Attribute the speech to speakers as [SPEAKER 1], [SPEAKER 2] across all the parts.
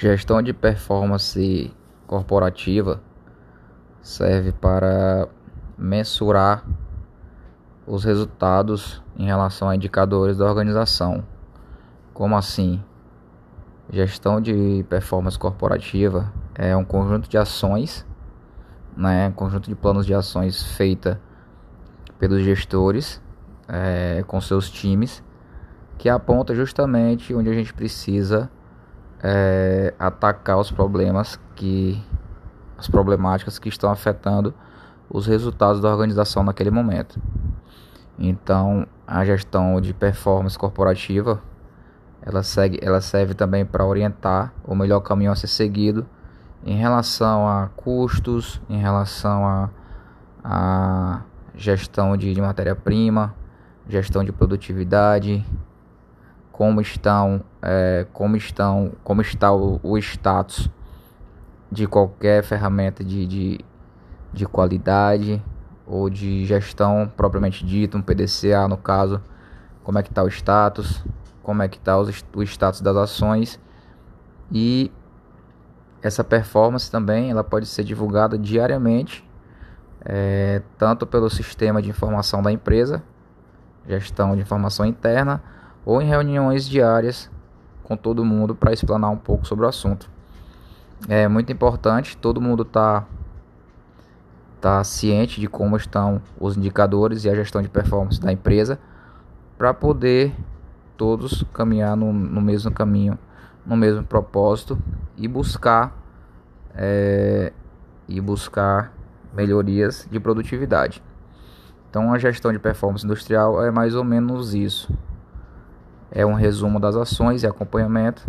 [SPEAKER 1] Gestão de performance corporativa serve para mensurar os resultados em relação a indicadores da organização. Como assim? Gestão de performance corporativa é um conjunto de ações, né, um conjunto de planos de ações feita pelos gestores é, com seus times, que aponta justamente onde a gente precisa é, atacar os problemas que as problemáticas que estão afetando os resultados da organização naquele momento. Então, a gestão de performance corporativa ela, segue, ela serve também para orientar o melhor caminho a ser seguido em relação a custos, em relação a, a gestão de, de matéria-prima, gestão de produtividade, como estão, é, como estão, como está o, o status de qualquer ferramenta de, de, de qualidade ou de gestão propriamente dita, um PDCA no caso, como é que está o status, como é que está o status das ações. E essa performance também ela pode ser divulgada diariamente é, tanto pelo sistema de informação da empresa, gestão de informação interna, ou em reuniões diárias com todo mundo para explanar um pouco sobre o assunto. É muito importante, todo mundo está tá ciente de como estão os indicadores e a gestão de performance da empresa para poder todos caminhar no, no, mesmo caminho, no mesmo propósito e buscar é, e buscar melhorias de produtividade. Então a gestão de performance industrial é mais ou menos isso é um resumo das ações e acompanhamento,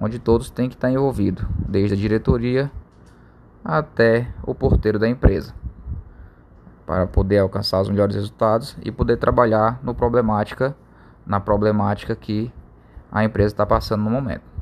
[SPEAKER 1] onde todos têm que estar envolvidos, desde a diretoria até o porteiro da empresa, para poder alcançar os melhores resultados e poder trabalhar no problemática, na problemática que a empresa está passando no momento.